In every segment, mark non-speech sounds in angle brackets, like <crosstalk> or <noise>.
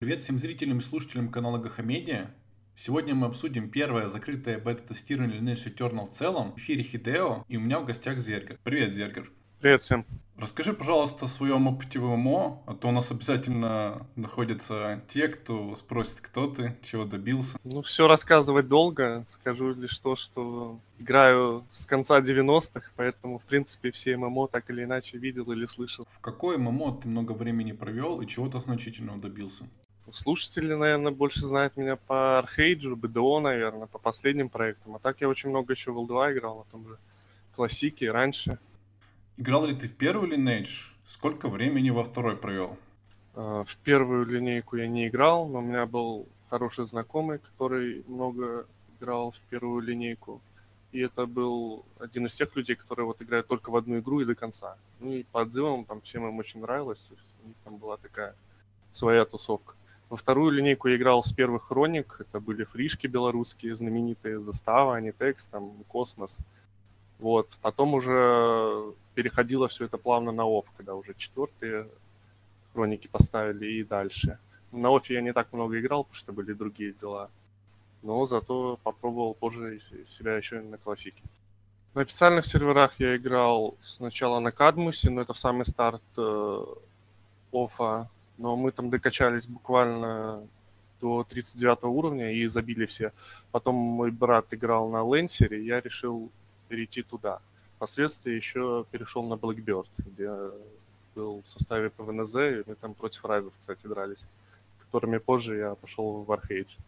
Привет всем зрителям и слушателям канала Гахамедиа. Сегодня мы обсудим первое закрытое бета-тестирование Lineage Eternal в целом. В эфире Хидео, и у меня в гостях Зергер. Привет, Зергер. Привет всем. Расскажи, пожалуйста, о своем опыте в ММО, а то у нас обязательно находятся те, кто спросит, кто ты, чего добился. Ну, все рассказывать долго. Скажу лишь то, что играю с конца 90-х, поэтому, в принципе, все ММО так или иначе видел или слышал. В какой ММО ты много времени провел и чего-то значительного добился? Слушатели, наверное, больше знают меня по Архейджу, БДО, наверное, по последним проектам. А так я очень много еще в L2 играл, на том же классике раньше. Играл ли ты в первую Lineage? Сколько времени во второй провел? А, в первую линейку я не играл, но у меня был хороший знакомый, который много играл в первую линейку. И это был один из тех людей, которые вот играют только в одну игру и до конца. Ну и по отзывам там всем им очень нравилось. У них там была такая своя тусовка. Во вторую линейку я играл с первых хроник. Это были фришки белорусские, знаменитые, Застава, Анитекс, там, Космос. Вот. Потом уже переходило все это плавно на офф, когда уже четвертые хроники поставили и дальше. На оффе я не так много играл, потому что были другие дела. Но зато попробовал позже себя еще на классике. На официальных серверах я играл сначала на Кадмусе, но это в самый старт э, оффа но мы там докачались буквально до 39 уровня и забили все. Потом мой брат играл на Лэнсере, я решил перейти туда. Впоследствии еще перешел на Blackbird, где был в составе ПВНЗ, и мы там против Райзов, кстати, дрались, которыми позже я пошел в Warhage.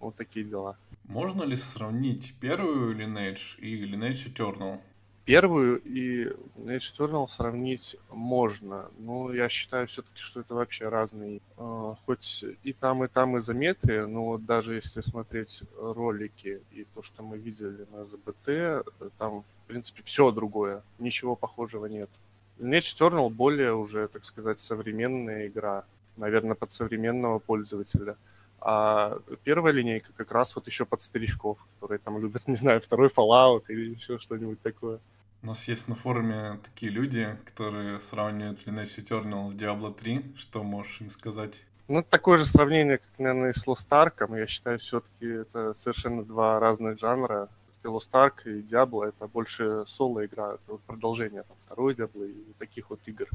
Вот такие дела. Можно ли сравнить первую Lineage и Lineage Eternal? Первую и Edge Eternal сравнить можно, но я считаю все-таки, что это вообще разные. А, хоть и там, и там изометрия, но вот даже если смотреть ролики и то, что мы видели на ЗБТ, там, в принципе, все другое, ничего похожего нет. Edge Eternal более уже, так сказать, современная игра, наверное, под современного пользователя. А первая линейка как раз вот еще под старичков, которые там любят, <laughs> не знаю, второй Fallout или еще что-нибудь такое. У нас есть на форуме такие люди, которые сравнивают Lineage Eternal с Diablo 3. Что можешь им сказать? Ну, такое же сравнение, как, наверное, и с Lost Ark. Я считаю, все-таки это совершенно два разных жанра. Lost Ark и Diablo — это больше соло-игра, это вот продолжение там, второй Diablo и таких вот игр.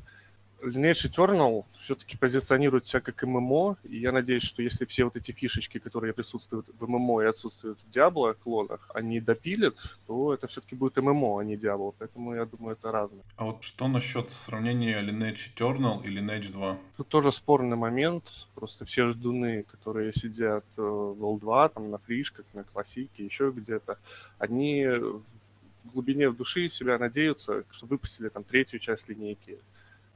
Lineage Eternal все-таки позиционирует себя как ММО, и я надеюсь, что если все вот эти фишечки, которые присутствуют в ММО и отсутствуют в Diablo клонах, они допилят, то это все-таки будет ММО, а не Diablo, поэтому я думаю, это разное. А вот что насчет сравнения Lineage Eternal и Lineage 2? Тут тоже спорный момент, просто все ждуны, которые сидят э, в L2, там на фришках, на классике, еще где-то, они в глубине в души себя надеются, что выпустили там третью часть линейки,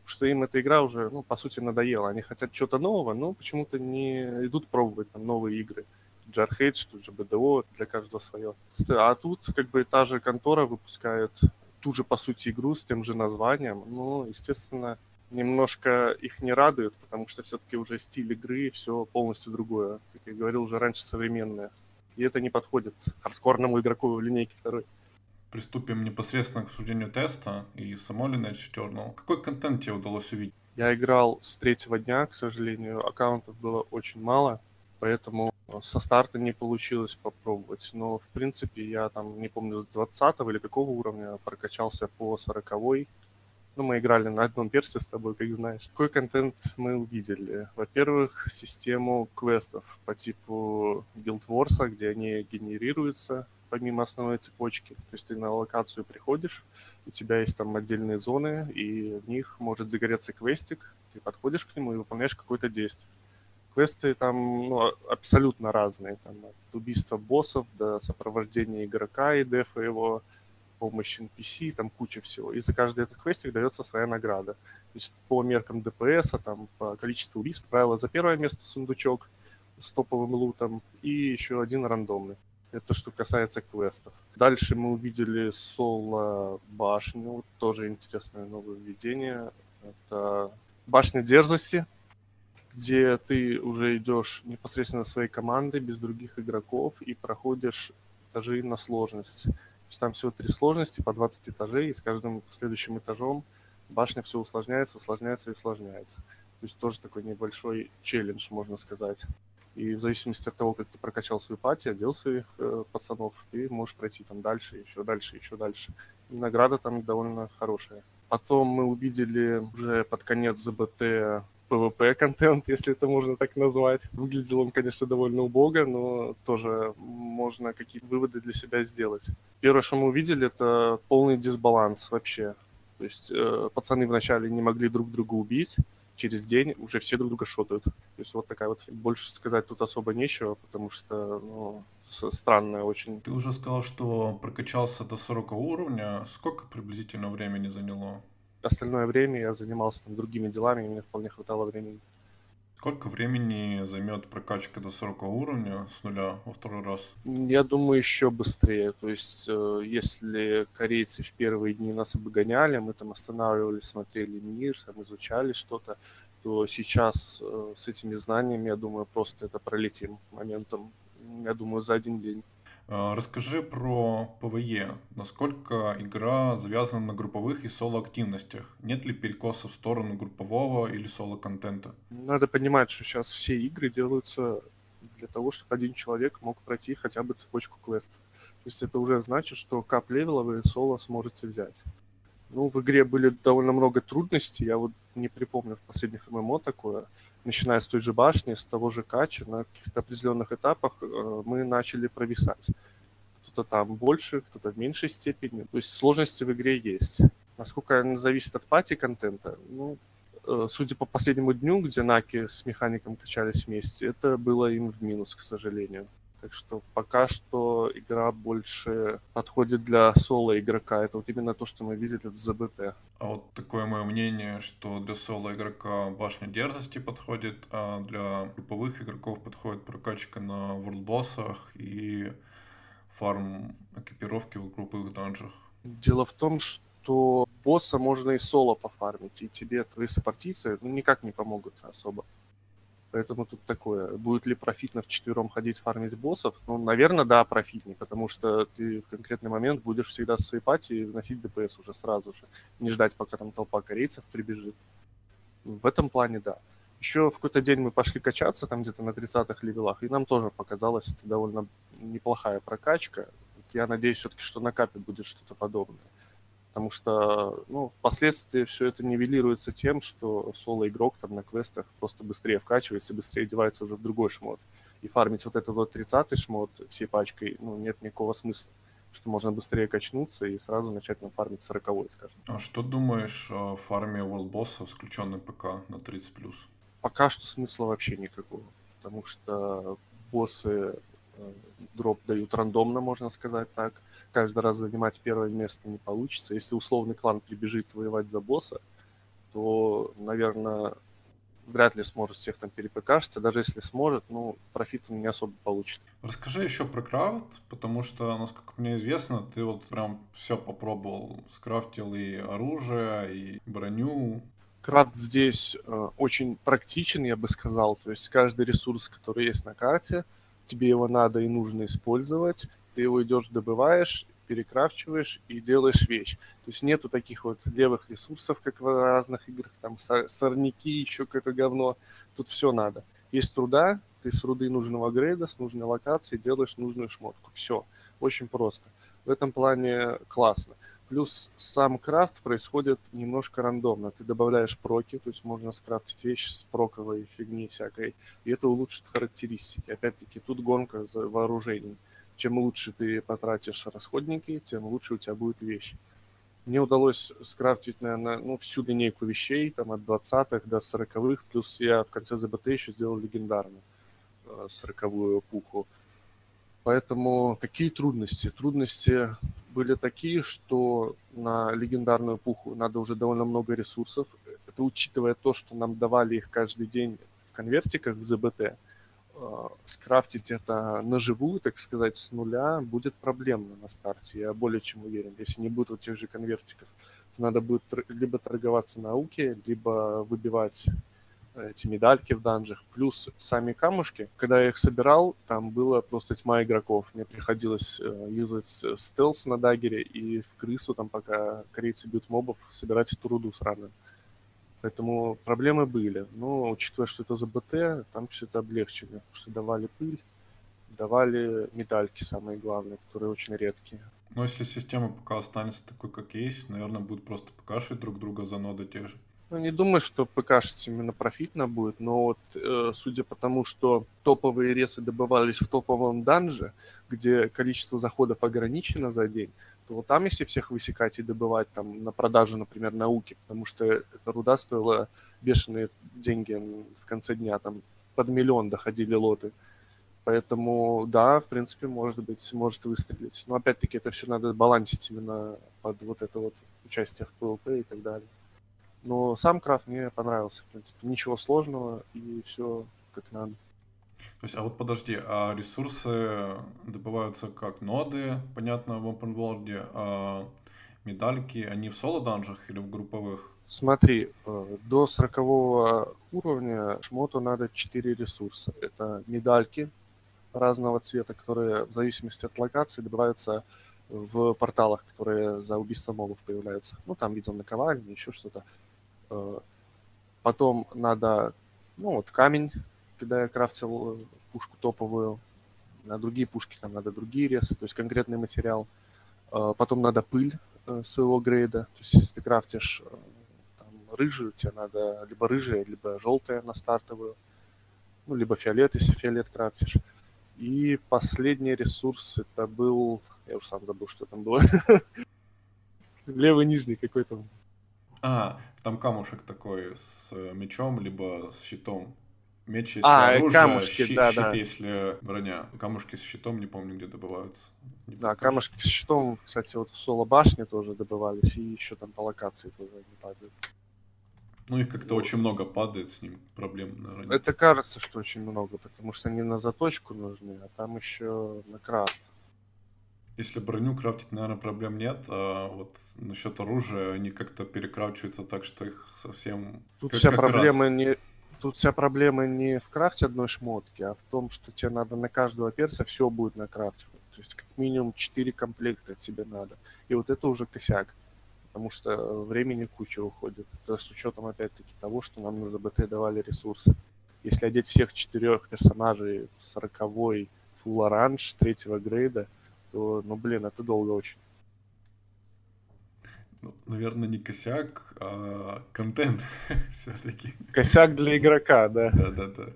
что им эта игра уже, ну, по сути, надоела. Они хотят чего-то нового, но почему-то не идут пробовать там новые игры. Jarhead, тут же BDO, для каждого свое. А тут как бы та же контора выпускает ту же, по сути, игру с тем же названием. Ну, естественно, немножко их не радует, потому что все-таки уже стиль игры все полностью другое. Как я говорил уже раньше, современное. И это не подходит хардкорному игроку в линейке второй приступим непосредственно к обсуждению теста и самой Lineage Eternal. Какой контент тебе удалось увидеть? Я играл с третьего дня, к сожалению, аккаунтов было очень мало, поэтому со старта не получилось попробовать. Но, в принципе, я там, не помню, с 20 или какого уровня прокачался по 40 -й. Ну, мы играли на одном персе с тобой, как знаешь. Какой контент мы увидели? Во-первых, систему квестов по типу Guild Wars, где они генерируются помимо основной цепочки. То есть ты на локацию приходишь, у тебя есть там отдельные зоны, и в них может загореться квестик, ты подходишь к нему и выполняешь какое-то действие. Квесты там ну, абсолютно разные, там от убийства боссов до сопровождения игрока и дефа его, помощь NPC, там куча всего. И за каждый этот квестик дается своя награда. То есть по меркам ДПС, там, по количеству убийств, правило, за первое место сундучок с топовым лутом и еще один рандомный. Это что касается квестов. Дальше мы увидели соло-башню. Тоже интересное нововведение. Это башня дерзости, где ты уже идешь непосредственно своей командой, без других игроков, и проходишь этажи на сложность. То есть там всего три сложности по 20 этажей, и с каждым следующим этажом башня все усложняется, усложняется и усложняется. То есть тоже такой небольшой челлендж, можно сказать. И в зависимости от того, как ты прокачал свою пати, одел своих э, пацанов, ты можешь пройти там дальше, еще дальше, еще дальше. И награда там довольно хорошая. Потом мы увидели уже под конец ЗБТ PvP контент, <laughs> если это можно так назвать. Выглядел он, конечно, довольно убого, но тоже можно какие-то выводы для себя сделать. Первое, что мы увидели, это полный дисбаланс вообще. То есть э, пацаны вначале не могли друг друга убить, через день уже все друг друга шотают. То есть вот такая вот... Больше сказать тут особо нечего, потому что, ну, странная очень. Ты уже сказал, что прокачался до 40 уровня. Сколько приблизительно времени заняло? Остальное время я занимался там другими делами, и мне вполне хватало времени. Сколько времени займет прокачка до 40 уровня с нуля во второй раз? Я думаю, еще быстрее. То есть, э, если корейцы в первые дни нас обгоняли, мы там останавливались, смотрели мир, там изучали что-то, то сейчас э, с этими знаниями, я думаю, просто это пролетим моментом, я думаю, за один день. А, расскажи про ПВЕ. Насколько игра завязана на групповых и соло-активностях? Нет ли перекоса в сторону группового или соло-контента? Надо понимать, что сейчас все игры делаются для того, чтобы один человек мог пройти хотя бы цепочку квестов. То есть это уже значит, что кап-левела вы соло сможете взять. Ну, в игре были довольно много трудностей. Я вот не припомню в последних ММО такое. Начиная с той же башни, с того же кача, на каких-то определенных этапах э, мы начали провисать. Кто-то там больше, кто-то в меньшей степени. То есть сложности в игре есть. Насколько это зависит от пати-контента, ну, э, судя по последнему дню, где Наки с механиком качались вместе, это было им в минус, к сожалению. Так что пока что игра больше подходит для соло игрока. Это вот именно то, что мы видели в ЗБТ. А вот такое мое мнение, что для соло игрока башня дерзости подходит, а для групповых игроков подходит прокачка на ворлдбоссах и фарм экипировки в групповых данжах. Дело в том, что босса можно и соло пофармить, и тебе твои сопартийцы ну, никак не помогут особо. Поэтому тут такое. Будет ли профитно в четвером ходить фармить боссов? Ну, наверное, да, профитнее, потому что ты в конкретный момент будешь всегда с своей пати вносить ДПС уже сразу же. Не ждать, пока там толпа корейцев прибежит. В этом плане, да. Еще в какой-то день мы пошли качаться, там где-то на 30-х левелах, и нам тоже показалось это довольно неплохая прокачка. Я надеюсь все-таки, что на капе будет что-то подобное потому что ну, впоследствии все это нивелируется тем, что соло-игрок там на квестах просто быстрее вкачивается, быстрее одевается уже в другой шмот. И фармить вот этот вот 30-й шмот всей пачкой, ну, нет никакого смысла что можно быстрее качнуться и сразу начать нам фармить 40 скажем. А что думаешь о фарме World Boss с включенным ПК на 30+. Пока что смысла вообще никакого, потому что боссы дроп дают рандомно, можно сказать так. Каждый раз занимать первое место не получится. Если условный клан прибежит воевать за босса, то, наверное, вряд ли сможет всех там перепыкашиться. Даже если сможет, ну, профит он не особо получит. Расскажи еще про крафт, потому что, насколько мне известно, ты вот прям все попробовал. Скрафтил и оружие, и броню. Крафт здесь э, очень практичен, я бы сказал. То есть каждый ресурс, который есть на карте – тебе его надо и нужно использовать, ты его идешь, добываешь, перекрафчиваешь и делаешь вещь. То есть нету таких вот левых ресурсов, как в разных играх, там сорняки, еще какое-то говно. Тут все надо. Есть труда, ты с руды нужного грейда, с нужной локации делаешь нужную шмотку. Все. Очень просто. В этом плане классно. Плюс сам крафт происходит немножко рандомно. Ты добавляешь проки, то есть можно скрафтить вещи с проковой фигни всякой, и это улучшит характеристики. Опять-таки, тут гонка за вооружением. Чем лучше ты потратишь расходники, тем лучше у тебя будет вещь. Мне удалось скрафтить, наверное, ну, всю линейку вещей, там, от 20-х до 40-х, плюс я в конце ЗБТ еще сделал легендарную 40-ю э, пуху. Поэтому какие трудности? Трудности были такие, что на легендарную пуху надо уже довольно много ресурсов. Это учитывая то, что нам давали их каждый день в конвертиках в ЗБТ. Э, скрафтить это на живую, так сказать, с нуля будет проблемно на старте. Я более чем уверен. Если не будет вот тех же конвертиков, то надо будет либо торговаться на ауке, либо выбивать эти медальки в данжах, плюс сами камушки. Когда я их собирал, там было просто тьма игроков. Мне приходилось э, юзать э, стелс на дагере и в крысу, там пока корейцы бьют мобов, собирать эту руду сраную. Поэтому проблемы были. Но учитывая, что это за БТ, там все это облегчили, потому что давали пыль, давали медальки, самые главные, которые очень редкие. Но если система пока останется такой, как есть, наверное, будут просто покашивать друг друга за ноды те же. Ну, не думаю, что ПКшить именно профитно будет, но вот э, судя по тому, что топовые ресы добывались в топовом данже, где количество заходов ограничено за день, то вот там, если всех высекать и добывать там на продажу, например, науки, потому что эта руда стоила бешеные деньги в конце дня, там под миллион доходили лоты. Поэтому, да, в принципе, может быть, может выстрелить. Но опять-таки это все надо балансить именно под вот это вот участие в PvP и так далее. Но сам крафт мне понравился, в принципе. Ничего сложного и все как надо. То есть, а вот подожди, а ресурсы добываются как ноды, понятно, в open world, а медальки, они в соло-данжах или в групповых? Смотри, э, до 40 уровня шмоту надо 4 ресурса. Это медальки разного цвета, которые в зависимости от локации добываются в порталах, которые за убийство мобов появляются. Ну, там видел наковальни, еще что-то. Э, потом надо, ну вот камень, когда я крафтил э, пушку топовую, на другие пушки там надо другие ресы, то есть конкретный материал. Э, потом надо пыль своего грейда, то есть если ты крафтишь там, рыжую, тебе надо либо рыжая, либо желтая на стартовую, ну, либо фиолет, если фиолет крафтишь. И последний ресурс это был, я уже сам забыл, что там было. <laughs> Левый нижний какой-то. А, там камушек такой с э, мечом, либо с щитом. Меч если а, оружие, камушки, щит, да, щит да. если броня. Камушки с щитом, не помню, где добываются. Не да, подскажешь? камушки с щитом, кстати, вот в соло башне тоже добывались, и еще там по локации тоже они падают. Ну, их как-то Вот. очень много падает, с ним проблем, наверное. Это кажется, что очень много, потому что они на заточку нужны, а там еще на крафт. Если броню крафтить, наверное, проблем нет, а вот насчет оружия, они как-то перекрафчиваются так, что их совсем... Тут как- вся как проблема раз- не тут вся проблема не в крафте одной шмотки, а в том, что тебе надо на каждого перса все будет на крафте. То есть как минимум 4 комплекта тебе надо. И вот это уже косяк. Потому что времени куча уходит. Это с учетом, опять-таки, того, что нам на ЗБТ давали ресурсы. Если одеть всех четырех персонажей в 40 фул оранж третьего грейда, то, ну, блин, это долго очень. Ну, наверное, не косяк, а контент <laughs> все-таки. Косяк для игрока, да. Да-да-да.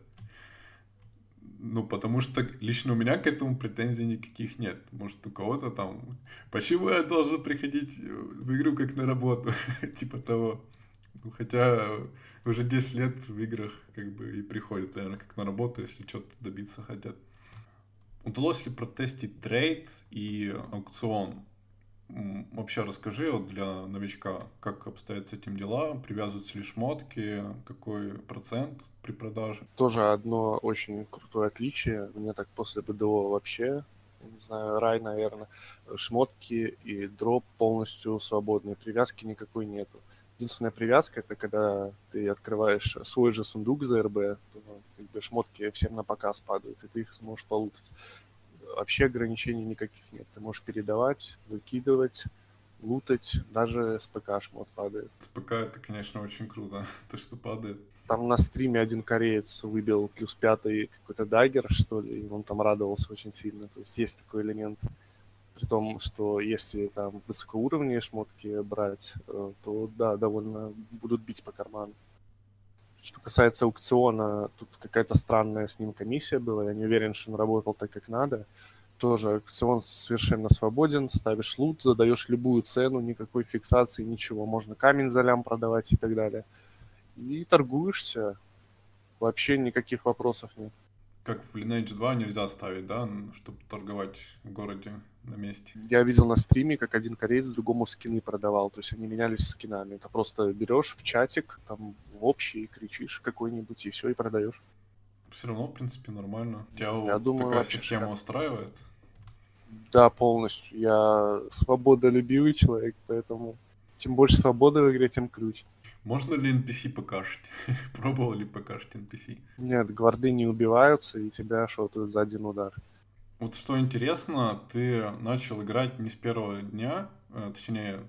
Ну, потому что лично у меня к этому претензий никаких нет. Может, у кого-то там... Почему я должен приходить в игру как на работу? <laughs> типа того. Ну, хотя уже 10 лет в играх как бы и приходят, наверное, как на работу, если что-то добиться хотят. Удалось ли протестить трейд и аукцион? Вообще расскажи вот для новичка, как обстоят с этим дела, привязываются ли шмотки, какой процент при продаже? Тоже одно очень крутое отличие. Мне так после БДО вообще, не знаю, рай, наверное. Шмотки и дроп полностью свободные. Привязки никакой нету. Единственная привязка это когда ты открываешь свой же сундук за РБ, шмотки всем на показ падают, и ты их сможешь полутать. Вообще ограничений никаких нет. Ты можешь передавать, выкидывать, лутать, даже с ПК шмот падает. С ПК это, конечно, очень круто, <laughs> то, что падает. Там на стриме один кореец выбил плюс пятый какой-то дагер, что ли, и он там радовался очень сильно. То есть есть такой элемент. При том, что если там высокоуровневые шмотки брать, э, то да, довольно будут бить по карману. Что касается аукциона, тут какая-то странная с ним комиссия была. Я не уверен, что он работал так, как надо. Тоже аукцион совершенно свободен. Ставишь лут, задаешь любую цену, никакой фиксации, ничего. Можно камень за лям продавать и так далее. И торгуешься. Вообще никаких вопросов нет. Как в Lineage 2 нельзя ставить, да, чтобы торговать в городе на месте. Я видел на стриме, как один кореец другому скины продавал. То есть они менялись скинами. Это просто берешь в чатик, там в общий, кричишь какой-нибудь, и все, и продаешь. Все равно, в принципе, нормально. Тебя Я думаю, такая система шикарно. устраивает? Да, полностью. Я свободолюбивый человек, поэтому чем больше свободы в игре, тем круче. Можно ли NPC покашить? <laughs> Пробовал ли покашить NPC? Нет, гварды не убиваются, и тебя шотают за один удар. Вот что интересно, ты начал играть не с первого дня, э, точнее,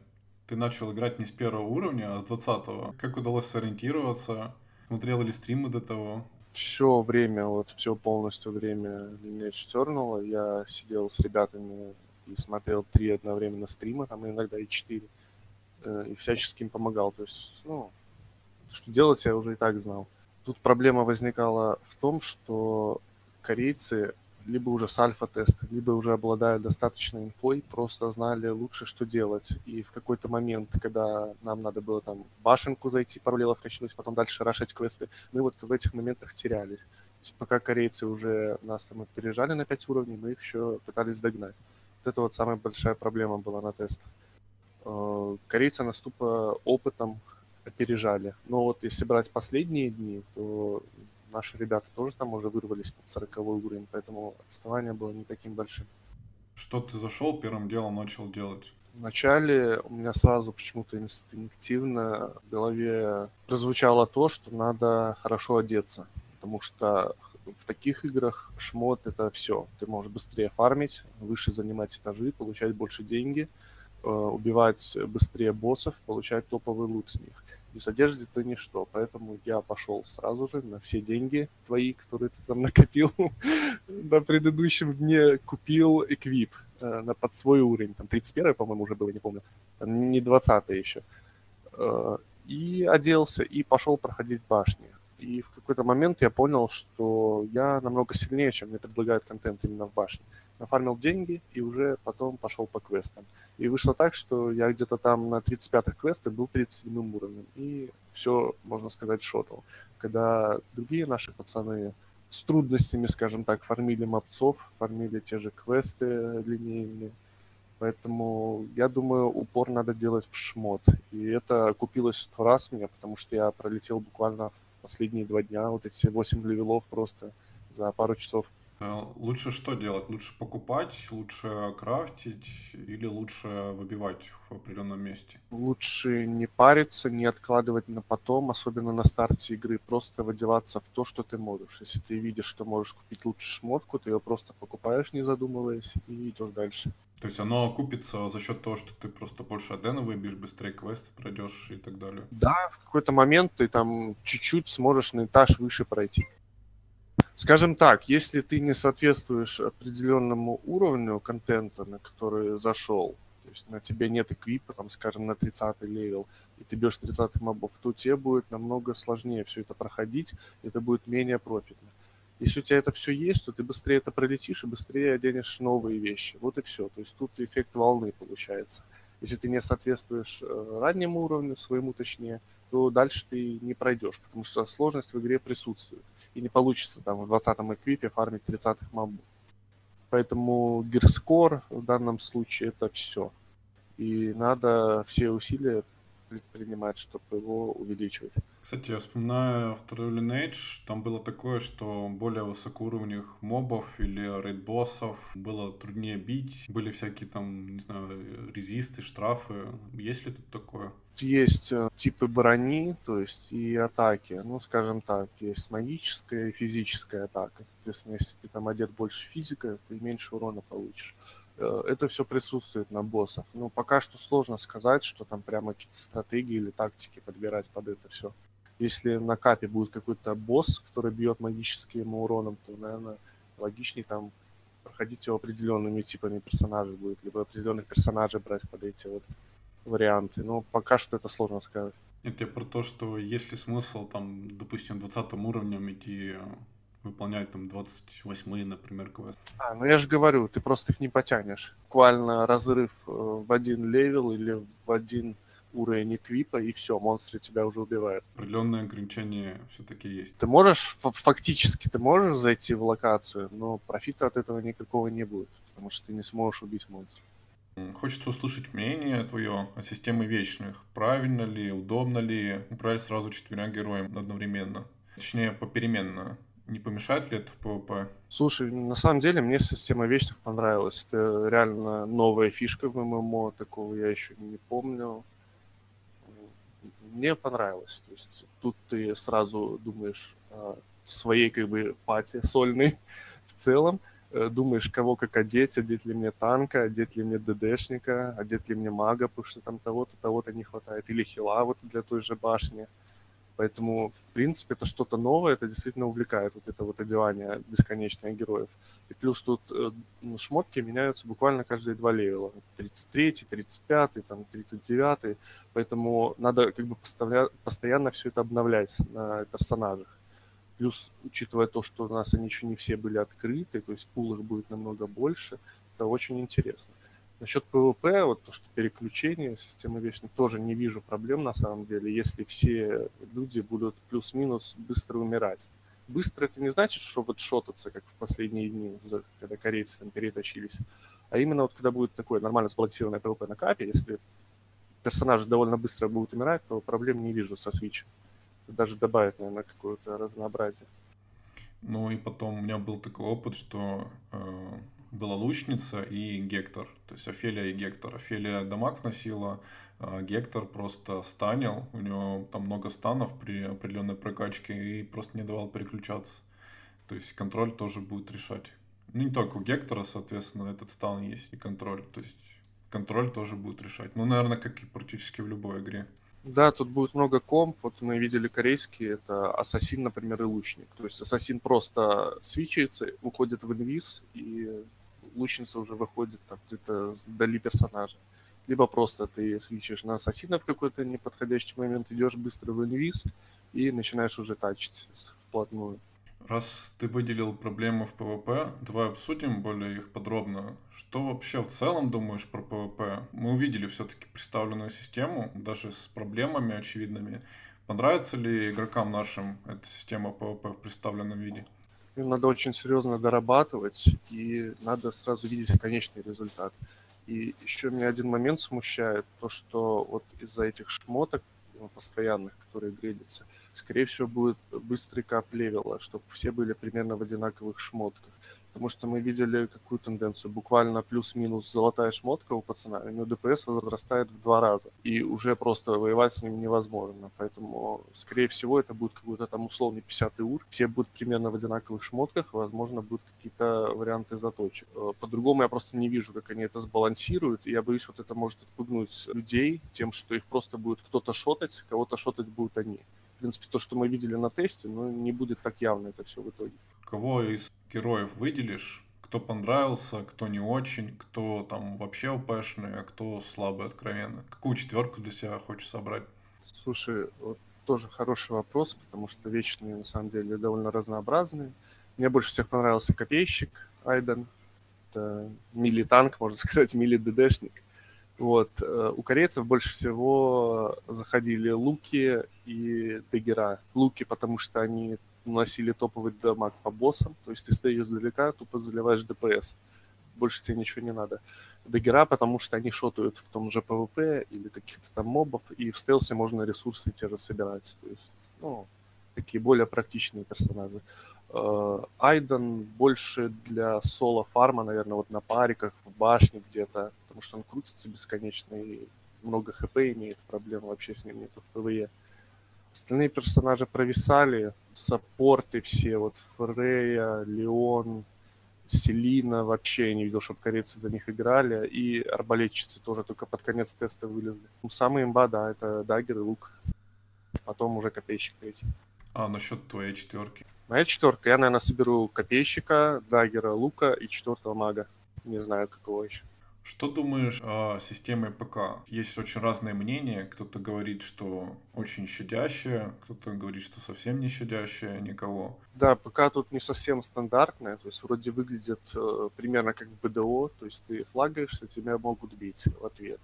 ты начал играть не с первого уровня, а с двадцатого. Как удалось сориентироваться? Смотрел ли стримы до того? Все время, вот все полностью время меня чернуло. Я сидел с ребятами и смотрел три одновременно стрима, там иногда и четыре, и всячески им помогал. То есть, ну, что делать я уже и так знал. Тут проблема возникала в том, что корейцы либо уже с альфа-теста, либо уже обладая достаточной инфой, просто знали лучше, что делать. И в какой-то момент, когда нам надо было там в башенку зайти, пару левов качнуть, потом дальше рашать квесты, мы вот в этих моментах терялись. То есть пока корейцы уже нас там опережали на 5 уровней, мы их еще пытались догнать. Вот это вот самая большая проблема была на тестах. Э, корейцы нас тупо опытом опережали. Но вот если брать последние дни, то наши ребята тоже там уже вырвались под 40 уровень, поэтому отставание было не таким большим. Что ты зашел, первым делом начал делать? Вначале у меня сразу почему-то инстинктивно в голове прозвучало то, что надо хорошо одеться, потому что в таких играх шмот это все. Ты можешь быстрее фармить, выше занимать этажи, получать больше деньги, убивать быстрее боссов, получать топовый лут с них без одежды то ничто. Поэтому я пошел сразу же на все деньги твои, которые ты там <laughs> накопил на предыдущем дне, купил эквип э, на, под свой уровень. Там 31 по-моему, уже было, не помню. Там не 20 еще. Э, и оделся, и пошел проходить башни. И в какой-то момент я понял, что я намного сильнее, чем мне предлагают контент именно в башне. Нафармил деньги и уже потом пошел по квестам. И вышло так, что я где-то там на 35-х квестах был 37 уровнем. И все, можно сказать, шотал. Когда другие наши пацаны с трудностями, скажем так, фармили мобцов, фармили те же квесты линейные. Поэтому я думаю, упор надо делать в шмот. И это окупилось сто раз мне, потому что я пролетел буквально последние два дня, вот эти 8 левелов просто за пару часов. Э, лучше что делать? Лучше покупать, лучше крафтить или лучше выбивать в определенном месте? Лучше не париться, не откладывать на потом, особенно на старте игры. Просто выдеваться в то, что ты можешь. Если ты видишь, что можешь купить лучше шмотку, ты ее просто покупаешь, не задумываясь, и идешь дальше. То есть оно купится за счет того, что ты просто больше адена выбьешь, быстрее квесты пройдешь и так далее. Да, в какой-то момент ты там чуть-чуть сможешь на этаж выше пройти. Скажем так, если ты не соответствуешь определенному уровню контента, на который зашел, то есть на тебе нет эквипа, там, скажем, на 30 левел, и ты бьешь 30 мобов, то тебе будет намного сложнее все это проходить, и это будет менее профитно. Если у тебя это все есть, то ты быстрее это пролетишь и быстрее оденешь новые вещи. Вот и все. То есть тут эффект волны получается. Если ты не соответствуешь э, раннему уровню, своему точнее, то дальше ты не пройдешь, потому что сложность в игре присутствует. И не получится там в 20-м эквипе фармить 30-х мобов. Поэтому гирскор в данном случае это все. И надо все усилия предпринимать, чтобы его увеличивать. Кстати, я вспоминаю второй Lineage, там было такое, что более высокоуровневых мобов или рейд-боссов было труднее бить, были всякие там, не знаю, резисты, штрафы. Есть ли тут такое? Есть э, типы брони, то есть и атаки. Ну, скажем так, есть магическая и физическая атака. Соответственно, если ты там одет больше физика, ты меньше урона получишь. Э, это все присутствует на боссах. Ну, пока что сложно сказать, что там прямо какие-то стратегии или тактики подбирать под это все. Если на капе будет какой-то босс, который бьет магическим уроном, то, наверное, логичнее там проходить его определенными типами персонажей будет, либо определенных персонажей брать под эти вот варианты. Но пока что это сложно сказать. Это про то, что есть ли смысл там, допустим, 20 уровнем идти выполнять там 28 например, квест. А, ну я же говорю, ты просто их не потянешь. Буквально разрыв э, в один левел или в один уровень эквипа, и все, монстры тебя уже убивают. Определенные ограничения все-таки есть. Ты можешь, фактически ты можешь зайти в локацию, но профита от этого никакого не будет, потому что ты не сможешь убить монстра. Хочется услышать мнение твое о системе вечных. Правильно ли, удобно ли управлять сразу четырьмя героями одновременно? Точнее, попеременно. Не помешает ли это в PvP? Слушай, на самом деле мне система вечных понравилась. Это реально новая фишка в ММО, такого я еще не помню. мне понравилось. То есть тут ты сразу думаешь о своей как бы пати сольной <laughs> в целом, э, думаешь, кого как одеть, одеть ли мне танка, одеть ли мне ДДшника, одеть ли мне мага, потому что там того-то, того-то не хватает, или хила вот для той же башни. Поэтому, в принципе, это что-то новое, это действительно увлекает, вот это вот одевание бесконечных героев. И плюс тут э, ну, шмотки меняются буквально каждые два левела. 33, 35, там, 39. Поэтому надо как бы постоянно все это обновлять на персонажах. Плюс, учитывая то, что у нас они еще не все были открыты, то есть пул их будет намного больше, это очень интересно. Насчет PvP, вот то, что переключение системы вечно, тоже не вижу проблем на самом деле, если все люди будут плюс-минус быстро умирать. Быстро это не значит, что вот шотаться, как в последние дни, когда корейцы там переточились, а именно вот когда будет такое нормально сбалансированное PvP на капе, если персонажи довольно быстро будут умирать, то проблем не вижу со свичем. Это даже добавит, наверное, какое-то разнообразие. Ну и потом у меня был такой опыт, что э, была лучница и Гектор. То есть Офелия и Гектор. Офелия дамаг вносила, а Гектор просто станил. У него там много станов при определенной прокачке и просто не давал переключаться. То есть контроль тоже будет решать. Ну, не только у Гектора, соответственно, этот стан есть и контроль. То есть контроль тоже будет решать. Ну, наверное, как и практически в любой игре. Да, тут будет много комб. Вот мы видели корейские, это Ассасин, например, и Лучник. То есть Ассасин просто свичается, уходит в инвиз, и лучница уже выходит там где-то вдали персонажа. Либо просто ты свитчишь на ассасина в какой-то неподходящий момент, идешь быстро в инвиз и начинаешь уже тачить вплотную. Раз ты выделил проблемы в ПВП, давай обсудим более их подробно. Что вообще в целом думаешь про ПВП? Мы увидели все-таки представленную систему, даже с проблемами очевидными. Понравится ли игрокам нашим эта система ПВП в представленном виде? Им надо очень серьезно дорабатывать, и надо сразу видеть конечный результат. И еще меня один момент смущает, то, что вот из-за этих шмоток ну, постоянных, которые грейдятся, скорее всего, будет быстрый кап левела, чтобы все были примерно в одинаковых шмотках потому что мы видели какую тенденцию. Буквально плюс-минус золотая шмотка у пацана, у него ДПС возрастает в два раза. И уже просто воевать с ним невозможно. Поэтому, скорее всего, это будет какой-то там условный 50 ур. Все будут примерно в одинаковых шмотках. Возможно, будут какие-то варианты заточек. Э, по-другому я просто не вижу, как они это сбалансируют. И я боюсь, вот это может отпугнуть людей тем, что их просто будет кто-то шотать, кого-то шотать будут они. В принципе, то, что мы видели на тесте, ну, не будет так явно это все в итоге. Кого из героев выделишь, кто понравился, кто не очень, кто там вообще упэшный, а кто слабый откровенно? Какую четверку для себя хочешь собрать? Слушай, вот тоже хороший вопрос, потому что вечные на самом деле довольно разнообразные. Мне больше всех понравился копейщик Айден. Это мили-танк, можно <laughs> сказать, мили-ДДшник. Вот. Э, у корейцев больше всего заходили луки и дегера. Луки, потому что они наносили топовый дамаг по боссам, то есть ты стоишь издалека, тупо заливаешь ДПС. Больше тебе ничего не надо. Дагера, потому что они шотают в том же PvP или каких-то там мобов, и в стелсе можно ресурсы те же собирать. То есть, ну, такие более практичные персонажи. Э, Айден больше для соло-фарма, наверное, вот на париках, в башне где-то, потому что он крутится бесконечно и много хп имеет, проблем вообще с ним нет в ПВЕ. Остальные персонажи провисали, саппорты все, вот Фрея, Леон, Селина, вообще не видел, чтобы корейцы за них играли, и арбалетчицы тоже только под конец теста вылезли. Ну, самый имба, да, это дагер и лук. Потом уже копейщик третий. А насчет твоей четверки? Моя четверка, я, наверное, соберу копейщика, дагера, лука и четвертого мага. Не знаю, какого еще. Что думаешь о системе ПК? Есть очень разные мнения. Кто-то говорит, что очень щадящая, кто-то говорит, что совсем не щадящая никого. Да, ПК тут не совсем стандартная, то есть вроде выглядит э, примерно как в БДО, то есть ты флагаешься, тебя могут бить в ответ.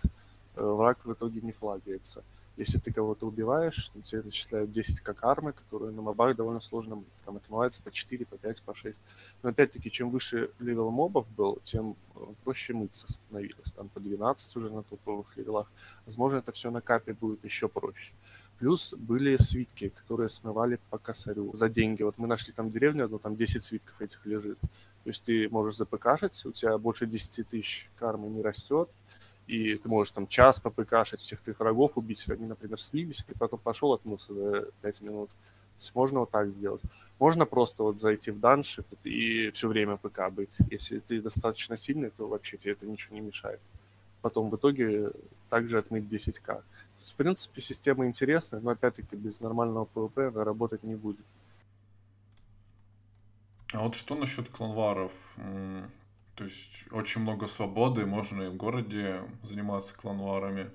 Э, враг в итоге не флагается. Если ты кого-то убиваешь, то тебе начисляют 10к кармы, которые на мобах довольно сложно. Там отмывается по 4, по 5, по 6. Но опять-таки, чем выше левел мобов был, тем э, проще мыться становилось. Там по 12 уже на топовых левелах. Возможно, это все на капе будет еще проще. Плюс были свитки, которые смывали по косарю за деньги. Вот мы нашли там деревню, но там 10 свитков этих лежит. То есть ты можешь запыкашить, у тебя больше 10 тысяч кармы не растет, и ты можешь там час попыкашить всех твоих врагов, убить, они, например, слились, ты потом пошел, отмылся за 5 минут. То есть можно вот так сделать. Можно просто вот зайти в данж и все время ПК быть. Если ты достаточно сильный, то вообще тебе это ничего не мешает. Потом в итоге также отмыть 10к. В принципе, система интересная, но опять-таки без нормального PvP она работать не будет. А вот что насчет кланваров? То есть очень много свободы, можно и в городе заниматься кланварами.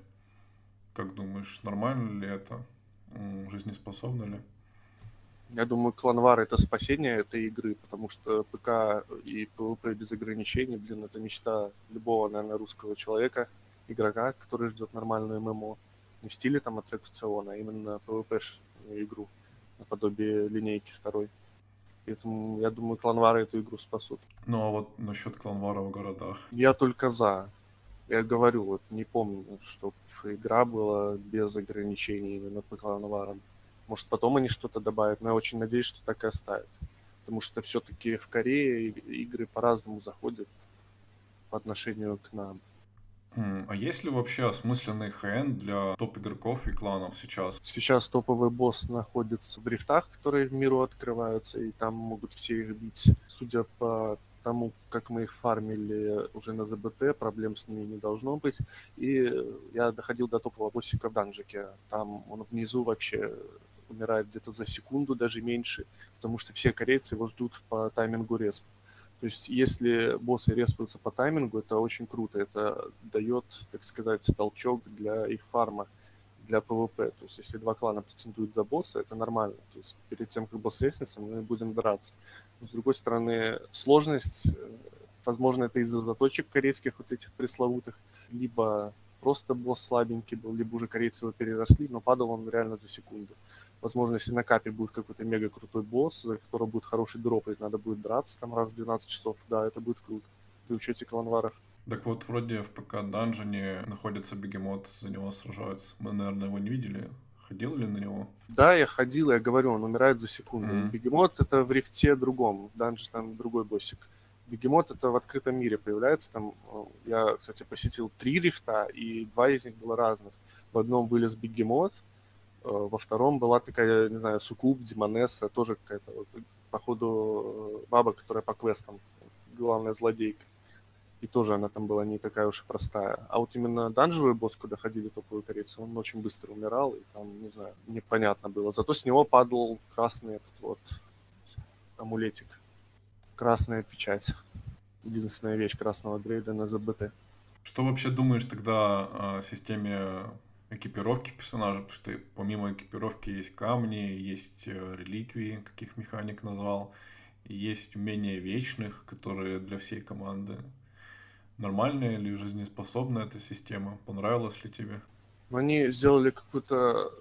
Как думаешь, нормально ли это? Жизнеспособно ли? Я думаю, кланвар это спасение этой игры, потому что ПК и PvP без ограничений, блин, это мечта любого, наверное, русского человека, игрока, который ждет нормальную ММО. Не в стиле там аттракциона, а именно PvP игру, наподобие линейки второй. Поэтому я думаю, кланвары эту игру спасут. Ну а вот насчет кланвара в городах. Я только за. Я говорю, вот не помню, чтобы игра была без ограничений именно по кланварам. Может, потом они что-то добавят, но я очень надеюсь, что так и оставят. Потому что все-таки в Корее игры по-разному заходят по отношению к нам. А есть ли вообще осмысленный ХН для топ-игроков и кланов сейчас? Сейчас топовый босс находится в рифтах, которые в миру открываются, и там могут все их бить. Судя по тому, как мы их фармили уже на ЗБТ, проблем с ними не должно быть. И я доходил до топового боссика в данжике. Там он внизу вообще умирает где-то за секунду, даже меньше, потому что все корейцы его ждут по таймингу респа. То есть, если боссы респаются по таймингу, это очень круто. Это дает, так сказать, толчок для их фарма, для ПВП. То есть, если два клана претендуют за босса, это нормально. То есть, перед тем, как босс реснется, мы будем драться. Но, с другой стороны, сложность, э, возможно, это из-за заточек корейских вот этих пресловутых, либо просто босс слабенький был, либо уже корейцы его переросли, но падал он реально за секунду. Возможно, если на капе будет какой-то мега крутой босс, за которого будет хороший дроп, и надо будет драться там раз в 12 часов, да, это будет круто. При учете кланваров. Так вот, вроде в ПК данжене находится бегемот, за него сражаются. Мы, наверное, его не видели. Ходил ли на него? Да, я ходил, я говорю, он умирает за секунду. Mm-hmm. Бегемот это в рифте другом, данже там другой боссик. Бегемот это в открытом мире появляется. Там э, я, кстати, посетил три рифта, и два из них было разных. В одном вылез бегемот, во втором была такая, не знаю, Сукуб, Демонесса, тоже какая-то, вот, походу, э, баба, которая по квестам, главная злодейка. И тоже она там была не такая уж и простая. А вот именно данжевый босс, куда ходили топовые корейцы, он очень быстро умирал, и там, не знаю, непонятно было. Зато с него падал красный этот вот амулетик. Красная печать. Единственная вещь красного грейда на ЗБТ. Что вообще думаешь тогда о системе экипировки персонажа, потому что помимо экипировки есть камни, есть э, реликвии, каких механик назвал, есть умения вечных, которые для всей команды. Нормальная или жизнеспособная эта система? Понравилась ли тебе? Они сделали какую-то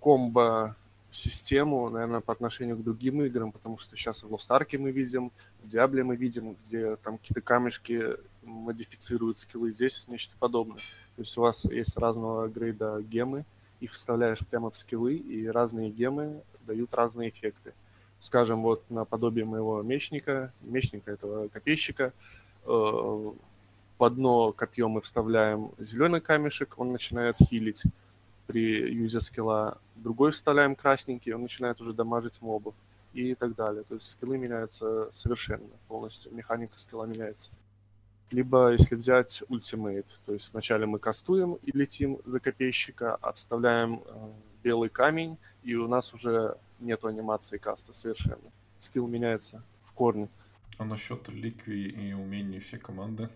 комбо систему, наверное, по отношению к другим играм, потому что сейчас в Lost Ark мы видим, в Diablo мы видим, где там какие-то камешки модифицируют скиллы, здесь нечто подобное. То есть у вас есть разного грейда гемы, их вставляешь прямо в скиллы, и разные гемы дают разные эффекты. Скажем, вот наподобие моего мечника, мечника этого копейщика, э, в одно копье мы вставляем зеленый камешек, он начинает хилить при юзе скилла, другой вставляем красненький, он начинает уже дамажить мобов и так далее. То есть скиллы меняются совершенно полностью, механика скилла меняется. Либо если взять ультимейт, то есть вначале мы кастуем и летим за копейщика, отставляем э, белый камень, и у нас уже нету анимации каста совершенно. Скилл меняется в корне. А насчет реликвий и умений всей команды?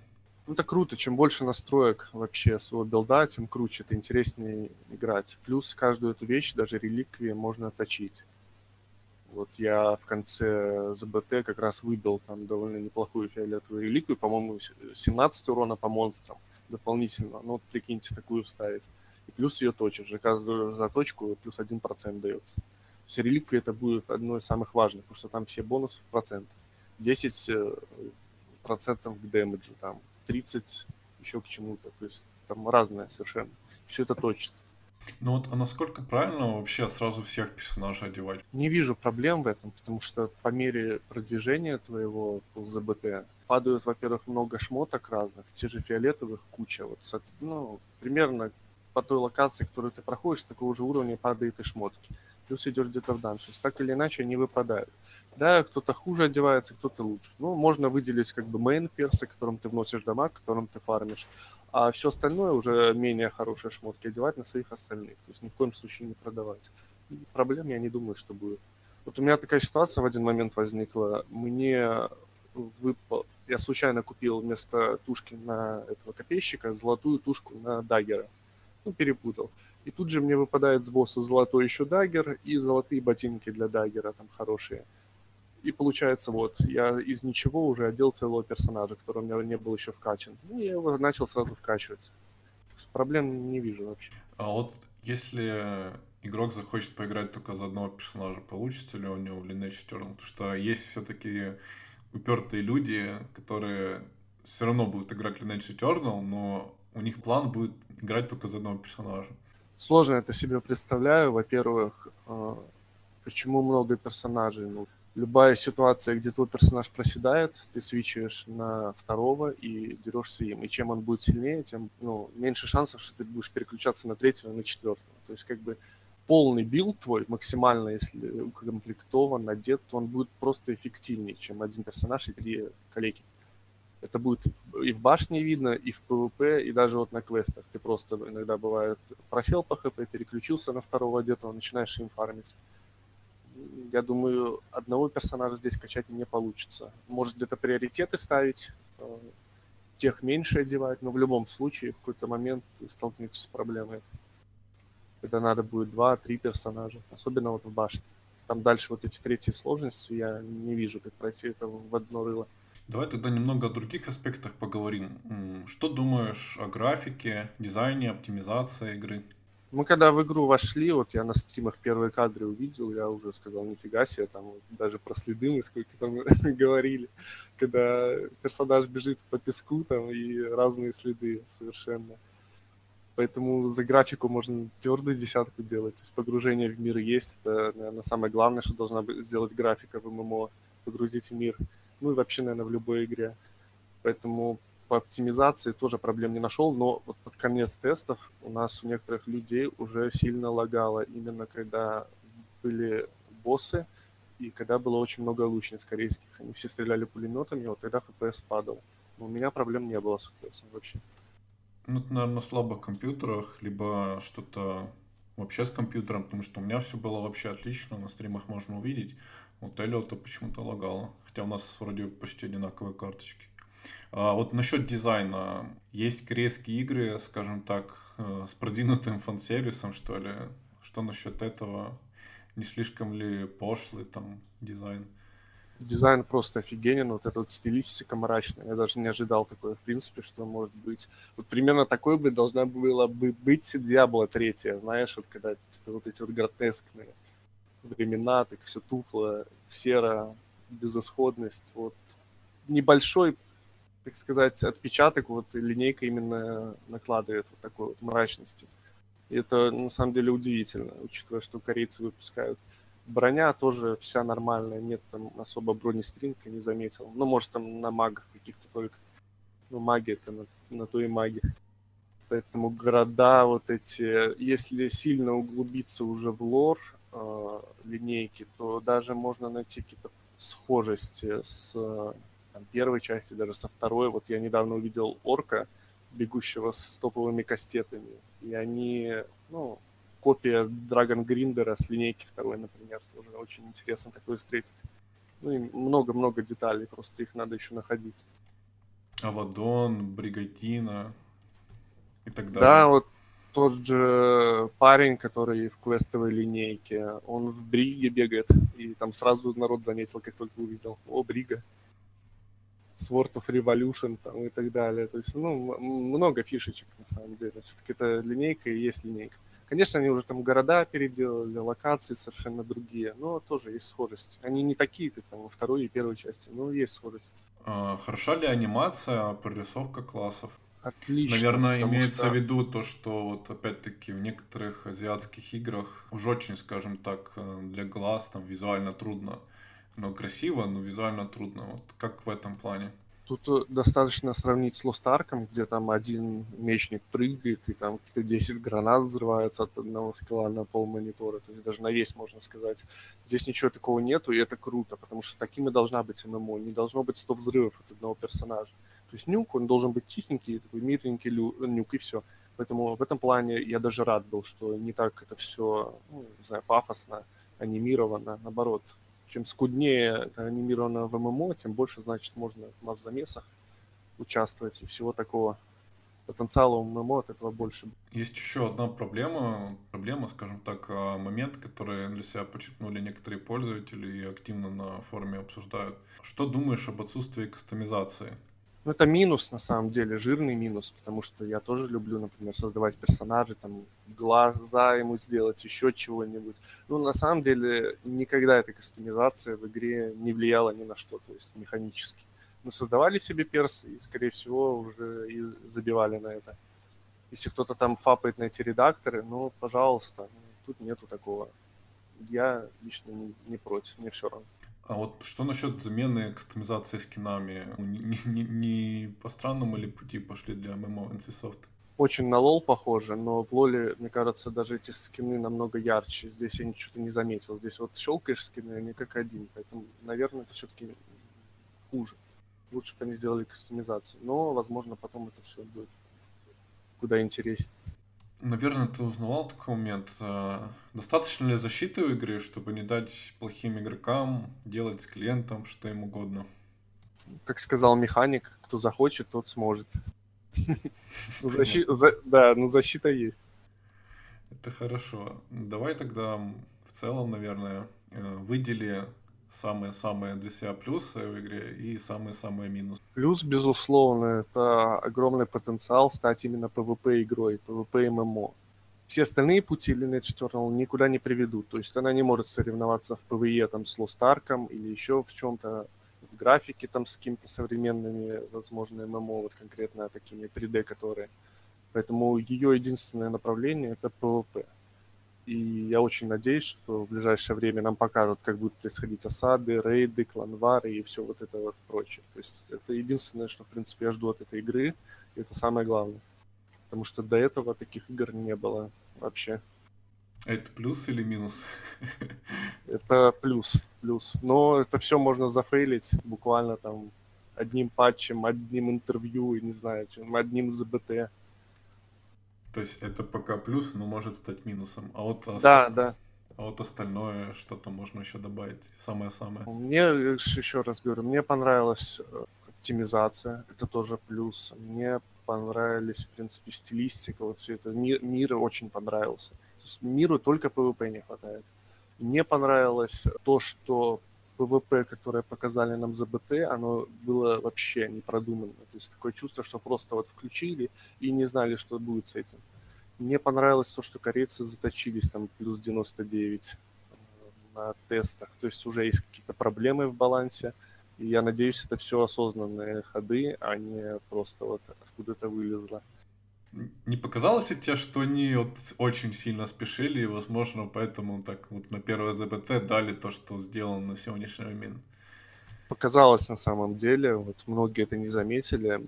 Ну, это круто. Чем больше настроек вообще своего билда, тем круче, это интереснее играть. Плюс каждую эту вещь, даже реликвии, можно точить. Вот я в конце ЗБТ как раз выбил там довольно неплохую фиолетовую реликвию, по-моему, 17 урона по монстрам дополнительно. Ну, вот прикиньте, такую вставить. И плюс ее точишь. За каждую заточку плюс 1% дается. То есть реликвия это будет одно из самых важных, потому что там все бонусы в процент. 10 э, процентов к дэмэджу, там 30 еще к чему-то. То есть там разное совершенно. Все это точится. Ну вот, а насколько правильно вообще сразу всех персонажей одевать? Не вижу проблем в этом, потому что по мере продвижения твоего ЗБТ падают, во-первых, много шмоток разных, те же фиолетовых куча. Вот, ну, примерно по той локации, которую ты проходишь, такого же уровня падает и шмотки. Плюс идешь где-то в даншес. Так или иначе, они выпадают. Да, кто-то хуже одевается, кто-то лучше. Ну, можно выделить как бы мейн персы, которым ты вносишь дамаг, которым ты фармишь. А все остальное уже менее хорошие шмотки одевать на своих остальных. То есть ни в коем случае не продавать. Проблем я не думаю, что будет. Вот у меня такая ситуация в один момент возникла. Мне выпал... Я случайно купил вместо тушки на этого копейщика золотую тушку на даггера. Ну, перепутал. И тут же мне выпадает с босса золотой еще даггер и золотые ботинки для даггера там хорошие. И получается, вот, я из ничего уже одел целого персонажа, который у меня не был еще вкачан. Ну, я его начал сразу вкачивать. Проблем не вижу вообще. А вот если игрок захочет поиграть только за одного персонажа, получится ли у него в Lineage Eternal? Потому что есть все-таки упертые люди, которые все равно будут играть Lineage Eternal, но у них план будет играть только за одного персонажа. Сложно это себе представляю. Во-первых, а, почему много персонажей? Ну, любая ситуация, где твой персонаж проседает, ты свитчиваешь на второго и дерешься им. И чем он будет сильнее, тем ну, меньше шансов, что ты будешь переключаться на третьего, на четвертого. То есть как бы полный билд твой, максимально, если укомплектован, надет, то он будет просто эффективнее, чем один персонаж и три коллеги. Это будет и в башне видно, и в ПВП, и даже вот на квестах. Ты просто иногда бывает просел по ХП, переключился на второго одетого, начинаешь им фармить я думаю, одного персонажа здесь качать не получится. Может где-то приоритеты ставить, э, тех меньше одевать, но в любом случае в какой-то момент столкнетесь с проблемой. Когда надо будет два-три персонажа, особенно вот в башне. Там дальше вот эти третьи сложности, я не вижу, как пройти это в одно рыло. Давай тогда немного о других аспектах поговорим. Что думаешь о графике, дизайне, оптимизации игры? Мы когда в игру вошли, вот я на стримах первые кадры увидел, я уже сказал, нифига себе, там даже про следы мы сколько там <laughs> говорили, когда персонаж бежит по песку там и разные следы совершенно. Поэтому за графику можно твердую десятку делать. То есть погружение в мир есть. Это, наверное, самое главное, что должна сделать графика в ММО. Погрузить в мир. Ну и вообще, наверное, в любой игре. Поэтому по оптимизации тоже проблем не нашел, но вот под конец тестов у нас у некоторых людей уже сильно лагало, именно когда были боссы и когда было очень много лучниц корейских. Они все стреляли пулеметами, вот тогда FPS падал. Но у меня проблем не было с FPS вообще. Ну, это, наверное, на слабых компьютерах, либо что-то вообще с компьютером, потому что у меня все было вообще отлично, на стримах можно увидеть. Вот Эллиота почему-то лагало, хотя у нас вроде почти одинаковые карточки. А вот насчет дизайна. Есть корейские игры, скажем так, э, с продвинутым фан-сервисом, что ли. Что насчет этого? Не слишком ли пошлый там дизайн? Дизайн просто офигенен, вот эта вот стилистика мрачная. Я даже не ожидал такое, в принципе, что может быть. Вот примерно такой бы должна была бы быть Диабло 3, знаешь, вот когда типа, вот эти вот гротескные времена, так все тухло, серо, безысходность. Вот небольшой так сказать, отпечаток, вот линейка именно накладывает вот такой вот мрачности. И это на самом деле удивительно, учитывая, что корейцы выпускают. Броня тоже вся нормальная, нет там особо бронестринка, не заметил. Ну, может, там на магах каких-то только. Ну, маги это на, на то и маги. Поэтому города вот эти, если сильно углубиться уже в лор э, линейки, то даже можно найти какие-то схожести с там, первой части, даже со второй. Вот я недавно увидел орка, бегущего с топовыми кастетами. И они, ну, копия Драгон Гриндера с линейки второй, например, тоже очень интересно такое встретить. Ну и много-много деталей, просто их надо еще находить. Авадон, Бригатина и так далее. Да, вот тот же парень, который в квестовой линейке, он в Бриге бегает, и там сразу народ заметил, как только увидел. О, Брига. Sword of Revolution там, и так далее. То есть, ну, много фишечек, на самом деле. Все-таки это линейка и есть линейка. Конечно, они уже там города переделали, локации совершенно другие, но тоже есть схожесть. Они не такие, как там во второй и первой части, но есть схожесть. А, хороша ли анимация, прорисовка классов? Отлично. Наверное, имеется что... в виду то, что вот опять-таки в некоторых азиатских играх уж очень, скажем так, э, для глаз там визуально трудно. Но красиво, но визуально трудно. Вот как в этом плане? Тут э, достаточно сравнить с Lost Ark, где там один мечник прыгает, и там какие-то 10 гранат взрываются от одного скилла на пол монитора. То есть даже на весь, можно сказать. Здесь ничего такого нету, и это круто, потому что такими должна быть ММО. Не должно быть 100 взрывов от одного персонажа. То есть нюк, он должен быть тихенький, такой мирненький нюк, и все. Поэтому в этом плане я даже рад был, что не так это все, ну, не знаю, пафосно, анимировано. Наоборот, чем скуднее это анимировано в ММО, тем больше, значит, можно в масс-замесах участвовать и всего такого. Потенциала у ММО от этого больше. Есть еще одна проблема, проблема, скажем так, а, момент, который для себя подчеркнули некоторые пользователи и активно на форуме обсуждают. Что думаешь об отсутствии кастомизации? Ну, это минус, на самом деле, жирный минус, потому что я тоже люблю, например, создавать персонажей, там, глаза ему сделать, еще чего-нибудь. Ну, на самом деле, никогда эта кастомизация в игре не влияла ни на что, то есть механически. Мы создавали себе перс и, скорее всего, уже и забивали на это. Если кто-то там фапает на эти редакторы, ну, пожалуйста, тут нету такого. Я лично не, не против, мне все равно. А вот что насчет замены кастомизации скинами? Не, не, не по странному ли пути пошли для ММО NCSoft? Очень на лол похоже, но в лоле, мне кажется, даже эти скины намного ярче. Здесь я ничего не заметил. Здесь вот щелкаешь скины, они как один. Поэтому, наверное, это все-таки хуже. Лучше бы они сделали кастомизацию. Но, возможно, потом это все будет куда интереснее. Наверное, ты узнавал такой момент. А, достаточно ли защиты в игре, чтобы не дать плохим игрокам делать с клиентом что им угодно? Как сказал механик, кто захочет, тот сможет. <laughs> Да, но защита есть. Это хорошо. Давай тогда в целом, наверное, э, выдели самые-самые для себя плюсы в игре и самые-самые минусы. Плюс, безусловно, это огромный потенциал стать именно PvP игрой, PvP MMO. Все остальные пути Lineage Eternal никуда не приведут. То есть она не может соревноваться в PvE там, с Lost Ark или еще в чем-то, в графике там с какими-то современными, возможно, MMO, вот конкретно такими 3D, которые. Поэтому ее единственное направление это PvP. И я очень надеюсь, что в ближайшее время нам покажут, как будут происходить осады, рейды, кланвары и все вот это вот прочее. То есть это единственное, что, в принципе, я жду от этой игры, и это самое главное. Потому что до этого таких игр не было вообще. А это плюс или минус? Это плюс, плюс. Но это все можно зафейлить буквально там одним патчем, одним интервью, не знаю, чем, одним ЗБТ. То есть это пока плюс, но может стать минусом. А вот, да, да. а вот остальное что-то можно еще добавить. Самое-самое. Мне, еще раз говорю, мне понравилась э, оптимизация. Это тоже плюс. Мне понравились, в принципе, стилистика. Вот все это. Мир, мир очень понравился. То есть миру только PvP не хватает. Мне понравилось то, что ПВП, которое показали нам ЗБТ, оно было вообще не продумано. То есть такое чувство, что просто вот включили и не знали, что будет с этим. Мне понравилось то, что корейцы заточились там плюс 99 э, на тестах. То есть уже есть какие-то проблемы в балансе. И я надеюсь, это все осознанные ходы, а не просто вот откуда-то вылезло. Не показалось ли тебе, что они вот очень сильно спешили, и, возможно, поэтому так вот на первое ЗБТ дали то, что сделано на сегодняшний момент? Показалось на самом деле, вот многие это не заметили,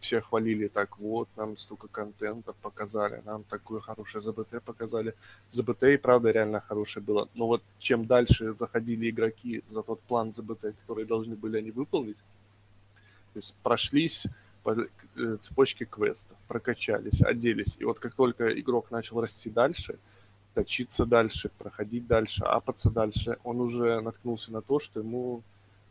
все хвалили так, вот, нам столько контента показали, нам такое хорошее ЗБТ показали. ЗБТ и правда реально хорошее было. Но вот чем дальше заходили игроки за тот план ЗБТ, который должны были они выполнить, то есть прошлись, по э, цепочке квестов, прокачались, оделись. И вот как только игрок начал расти дальше, точиться дальше, проходить дальше, апаться дальше, он уже наткнулся на то, что ему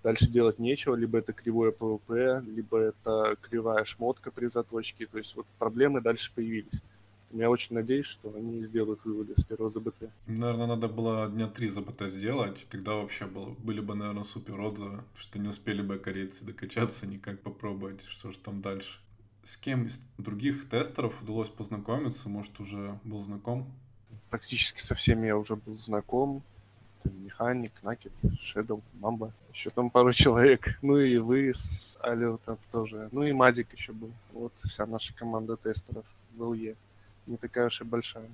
дальше делать нечего, либо это кривое ПВП, либо это кривая шмотка при заточке. То есть вот проблемы дальше появились. Я очень надеюсь, что они сделают выводы с первого ЗБТ. Наверное, надо было дня три ЗБТ сделать, тогда вообще было, были бы, наверное, супер отзывы, что не успели бы корейцы докачаться, никак попробовать, что же там дальше. С кем из других тестеров удалось познакомиться? Может, уже был знаком? Практически со всеми я уже был знаком. Механик, Накет, Shadow, Мамба. Еще там пару человек. Ну и вы с там тоже. Ну и Мазик еще был. Вот вся наша команда тестеров в ЛЕ. Не такая уж и большая.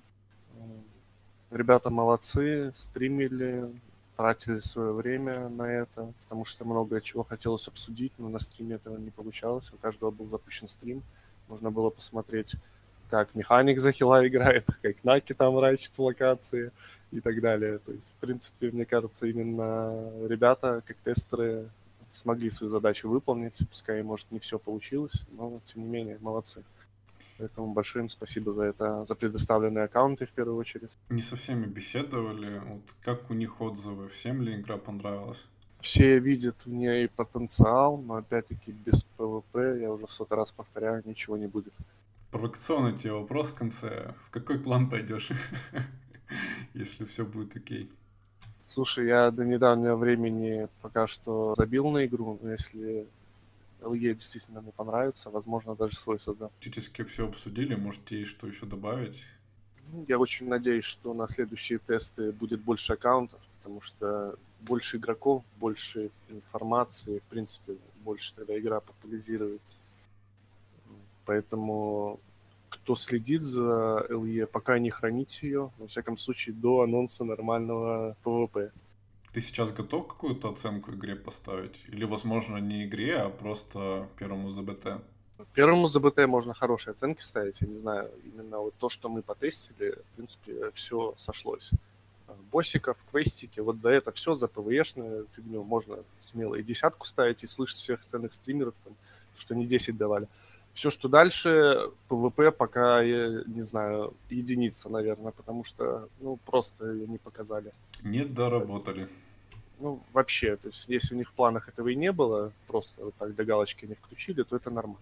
Ребята молодцы, стримили, тратили свое время на это, потому что много чего хотелось обсудить, но на стриме этого не получалось. У каждого был запущен стрим. Можно было посмотреть, как механик за хила играет, <laughs> как Наки там рачит в локации и так далее. То есть, в принципе, мне кажется, именно ребята, как тестеры, смогли свою задачу выполнить. Пускай, может, не все получилось, но, тем не менее, молодцы. Поэтому большое им спасибо за это, за предоставленные аккаунты в первую очередь. Не со всеми беседовали. Вот как у них отзывы? Всем ли игра понравилась? Все видят в ней потенциал, но опять-таки без ПВП, я уже сотый раз повторяю, ничего не будет. Провокационный тебе вопрос в конце. В какой клан пойдешь, <laughs> если все будет окей? Слушай, я до недавнего времени пока что забил на игру, но если LE действительно мне понравится, возможно, даже свой создам. Практически все обсудили, можете что еще добавить? Ну, я очень надеюсь, что на следующие тесты будет больше аккаунтов, потому что больше игроков, больше информации, в принципе, больше тогда игра популяризируется. Поэтому кто следит за LE, пока не храните ее, во всяком случае, до анонса нормального PvP. Ты сейчас готов какую-то оценку игре поставить? Или, возможно, не игре, а просто первому ЗБТ? Первому ЗБТ можно хорошие оценки ставить, я не знаю, именно вот то, что мы потестили, в принципе, все сошлось. Боссиков, квестики, вот за это все, за ПВЕшную фигню можно смело и десятку ставить, и слышать всех остальных стримеров, там, что не 10 давали. Все, что дальше, ПВП пока, я не знаю, единица, наверное, потому что, ну, просто ее не показали. Не доработали. Ну, вообще, то есть, если у них в планах этого и не было, просто вот так для галочки не включили, то это нормально.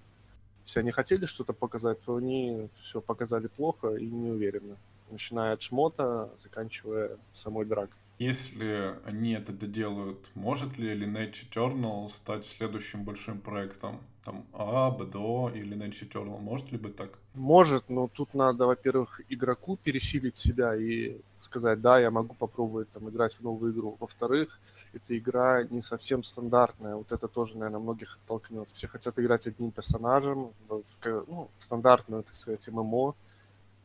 Если они хотели что-то показать, то они все показали плохо и неуверенно. Начиная от шмота, заканчивая самой дракой. Если они это доделают, может ли Lineage Eternal стать следующим большим проектом? Там А, BDO или Lineage Eternal, может ли быть так? Может, но тут надо, во-первых, игроку пересилить себя и сказать, да, я могу попробовать там играть в новую игру. Во-вторых, эта игра не совсем стандартная. Вот это тоже, наверное, многих оттолкнет. Все хотят играть одним персонажем в, в, ну, в стандартную, так сказать, ММО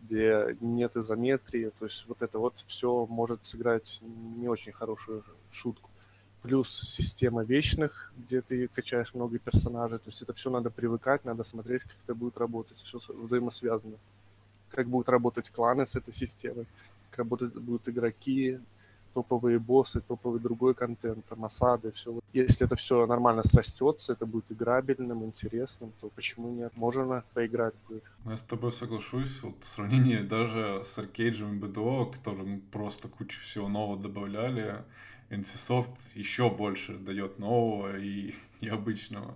где нет изометрии, то есть вот это вот все может сыграть не очень хорошую шутку. Плюс система вечных, где ты качаешь много персонажей, то есть это все надо привыкать, надо смотреть, как это будет работать, все взаимосвязано. Как будут работать кланы с этой системой, как работают, будут игроки, топовые боссы, топовый другой контент, там осады, все. Если это все нормально срастется, это будет играбельным, интересным, то почему нет? Можно поиграть будет. Ну, я с тобой соглашусь. Вот в сравнении даже с Аркейджем и BDO, которым просто кучу всего нового добавляли, NCSoft еще больше дает нового и <laughs> необычного.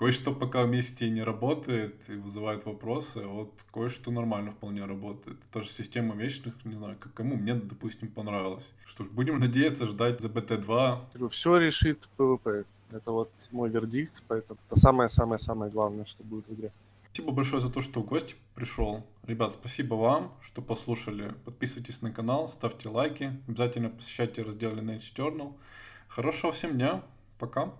Кое-что пока вместе не работает и вызывает вопросы, а вот кое-что нормально вполне работает. Тоже система вечных, не знаю, как кому, мне, допустим, понравилось. Что ж, будем надеяться ждать за BT2. Все решит PvP. Это вот мой вердикт, поэтому это самое-самое-самое главное, что будет в игре. Спасибо большое за то, что в гости пришел. Ребят, спасибо вам, что послушали. Подписывайтесь на канал, ставьте лайки. Обязательно посещайте раздел Lineage Journal. Хорошего всем дня. Пока.